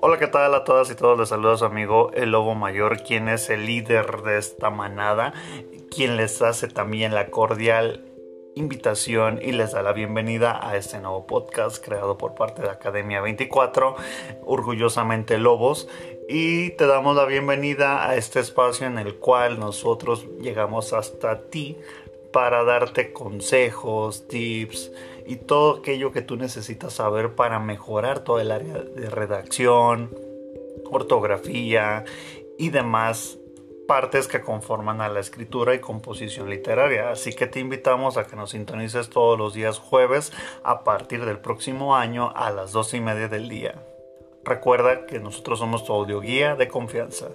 Hola, ¿qué tal a todas y todos? Les saluda su amigo el Lobo Mayor, quien es el líder de esta manada, quien les hace también la cordial invitación y les da la bienvenida a este nuevo podcast creado por parte de Academia 24, orgullosamente Lobos, y te damos la bienvenida a este espacio en el cual nosotros llegamos hasta ti para darte consejos, tips y todo aquello que tú necesitas saber para mejorar todo el área de redacción, ortografía y demás partes que conforman a la escritura y composición literaria. Así que te invitamos a que nos sintonices todos los días jueves a partir del próximo año a las dos y media del día. Recuerda que nosotros somos tu audioguía de confianza.